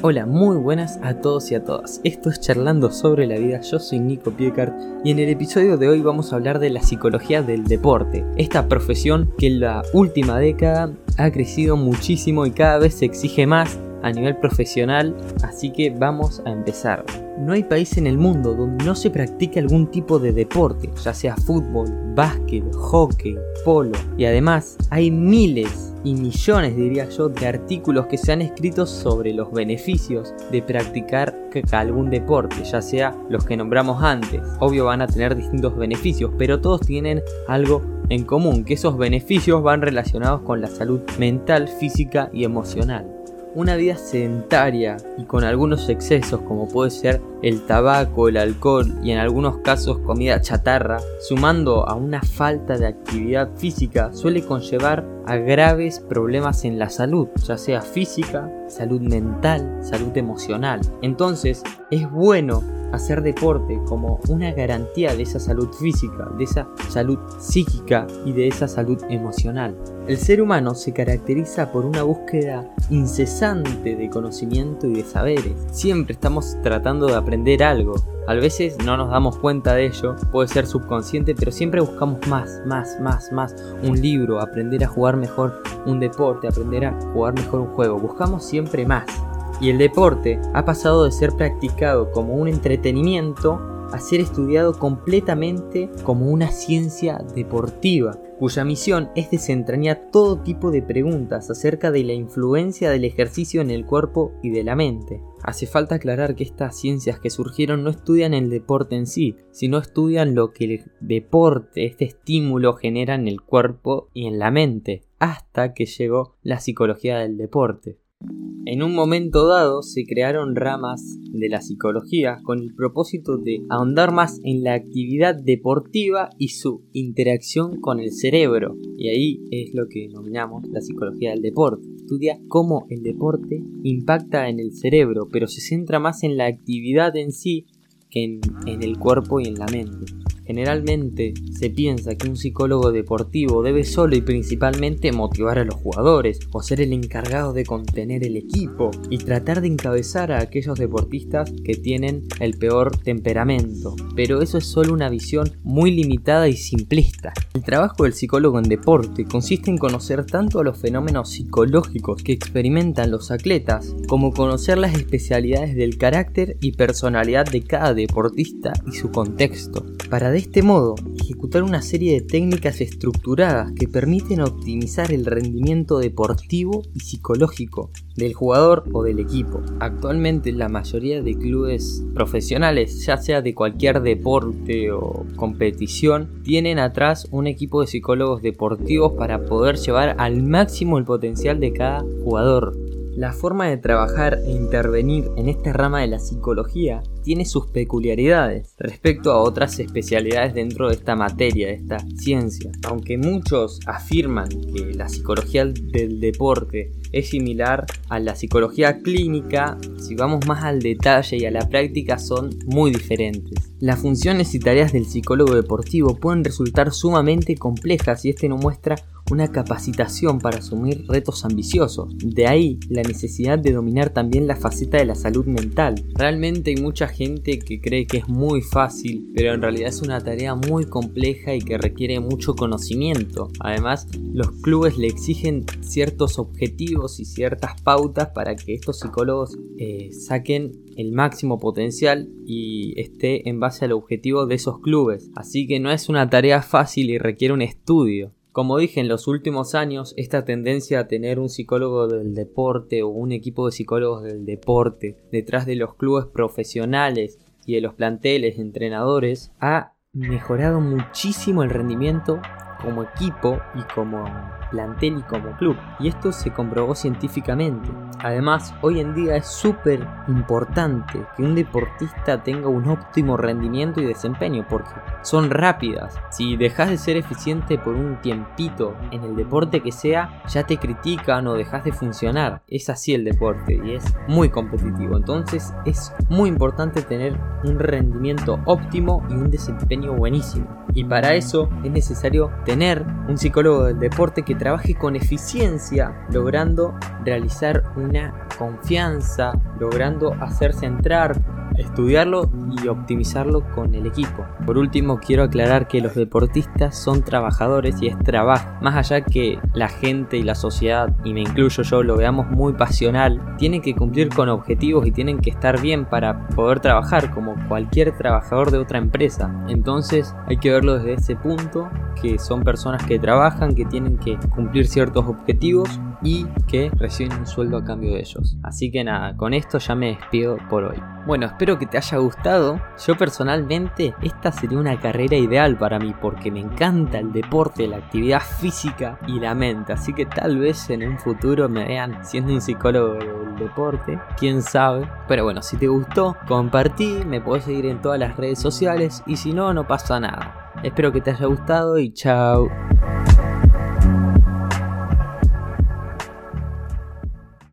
Hola, muy buenas a todos y a todas. Esto es Charlando sobre la vida, yo soy Nico Piecart y en el episodio de hoy vamos a hablar de la psicología del deporte, esta profesión que en la última década ha crecido muchísimo y cada vez se exige más a nivel profesional, así que vamos a empezar. No hay país en el mundo donde no se practique algún tipo de deporte, ya sea fútbol, básquet, hockey, polo, y además hay miles y millones, diría yo, de artículos que se han escrito sobre los beneficios de practicar algún deporte, ya sea los que nombramos antes. Obvio van a tener distintos beneficios, pero todos tienen algo en común, que esos beneficios van relacionados con la salud mental, física y emocional una vida sedentaria y con algunos excesos como puede ser el tabaco, el alcohol y en algunos casos comida chatarra, sumando a una falta de actividad física, suele conllevar a graves problemas en la salud, ya sea física, salud mental, salud emocional. Entonces, es bueno hacer deporte como una garantía de esa salud física, de esa salud psíquica y de esa salud emocional. El ser humano se caracteriza por una búsqueda incesante de conocimiento y de saberes. Siempre estamos tratando de aprender algo. A veces no nos damos cuenta de ello, puede ser subconsciente, pero siempre buscamos más, más, más, más. Un libro, aprender a jugar mejor un deporte, aprender a jugar mejor un juego. Buscamos siempre más y el deporte ha pasado de ser practicado como un entretenimiento a ser estudiado completamente como una ciencia deportiva, cuya misión es desentrañar todo tipo de preguntas acerca de la influencia del ejercicio en el cuerpo y de la mente. Hace falta aclarar que estas ciencias que surgieron no estudian el deporte en sí, sino estudian lo que el deporte, este estímulo genera en el cuerpo y en la mente, hasta que llegó la psicología del deporte. En un momento dado se crearon ramas de la psicología con el propósito de ahondar más en la actividad deportiva y su interacción con el cerebro. Y ahí es lo que denominamos la psicología del deporte. Estudia cómo el deporte impacta en el cerebro, pero se centra más en la actividad en sí que en, el cuerpo y en la mente. Generalmente se piensa que un psicólogo deportivo debe solo y principalmente motivar a los jugadores o ser el encargado de contener el equipo y tratar de encabezar a aquellos deportistas que tienen el peor temperamento. Pero eso es solo una visión muy limitada y simplista. El trabajo del psicólogo en deporte consiste en conocer tanto los fenómenos psicológicos que experimentan los atletas como conocer las especialidades del carácter y personalidad de cada deportista y su contexto. Para de este modo ejecutar una serie de técnicas estructuradas que permiten optimizar el rendimiento deportivo y psicológico del jugador o del equipo. Actualmente la mayoría de clubes profesionales, ya sea de cualquier deporte o competición, tienen atrás un equipo de psicólogos deportivos para poder llevar al máximo el potencial de cada jugador. La forma de trabajar e intervenir en esta rama de la psicología tiene sus peculiaridades respecto a otras especialidades dentro de esta materia, de esta ciencia. Aunque muchos afirman que la psicología del deporte es similar a la psicología clínica, si vamos más al detalle y a la práctica son muy diferentes. Las funciones y tareas del psicólogo deportivo pueden resultar sumamente complejas y este no muestra una capacitación para asumir retos ambiciosos. De ahí la necesidad de dominar también la faceta de la salud mental. Realmente hay mucha gente que cree que es muy fácil, pero en realidad es una tarea muy compleja y que requiere mucho conocimiento. Además, los clubes le exigen ciertos objetivos y ciertas pautas para que estos psicólogos eh, saquen el máximo potencial y esté en base al objetivo de esos clubes. Así que no es una tarea fácil y requiere un estudio. Como dije, en los últimos años esta tendencia a tener un psicólogo del deporte o un equipo de psicólogos del deporte detrás de los clubes profesionales y de los planteles entrenadores ha mejorado muchísimo el rendimiento como equipo y como plantel y como club. Y esto se comprobó científicamente. Además, hoy en día es súper importante que un deportista tenga un óptimo rendimiento y desempeño porque son rápidas. Si dejas de ser eficiente por un tiempito en el deporte que sea, ya te critican o dejas de funcionar. Es así el deporte y es muy competitivo. Entonces es muy importante tener un rendimiento óptimo y un desempeño buenísimo. Y para eso es necesario tener un psicólogo del deporte que trabaje con eficiencia, logrando realizar una confianza, logrando hacerse entrar estudiarlo y optimizarlo con el equipo. Por último, quiero aclarar que los deportistas son trabajadores y es trabajo. Más allá que la gente y la sociedad, y me incluyo yo, lo veamos muy pasional, tienen que cumplir con objetivos y tienen que estar bien para poder trabajar como cualquier trabajador de otra empresa. Entonces hay que verlo desde ese punto, que son personas que trabajan, que tienen que cumplir ciertos objetivos y que reciben un sueldo a cambio de ellos. Así que nada, con esto ya me despido por hoy. Bueno, espero que te haya gustado. Yo personalmente, esta sería una carrera ideal para mí porque me encanta el deporte, la actividad física y la mente. Así que tal vez en un futuro me vean siendo un psicólogo del deporte, quién sabe. Pero bueno, si te gustó, compartí, me podés seguir en todas las redes sociales y si no, no pasa nada. Espero que te haya gustado y chao.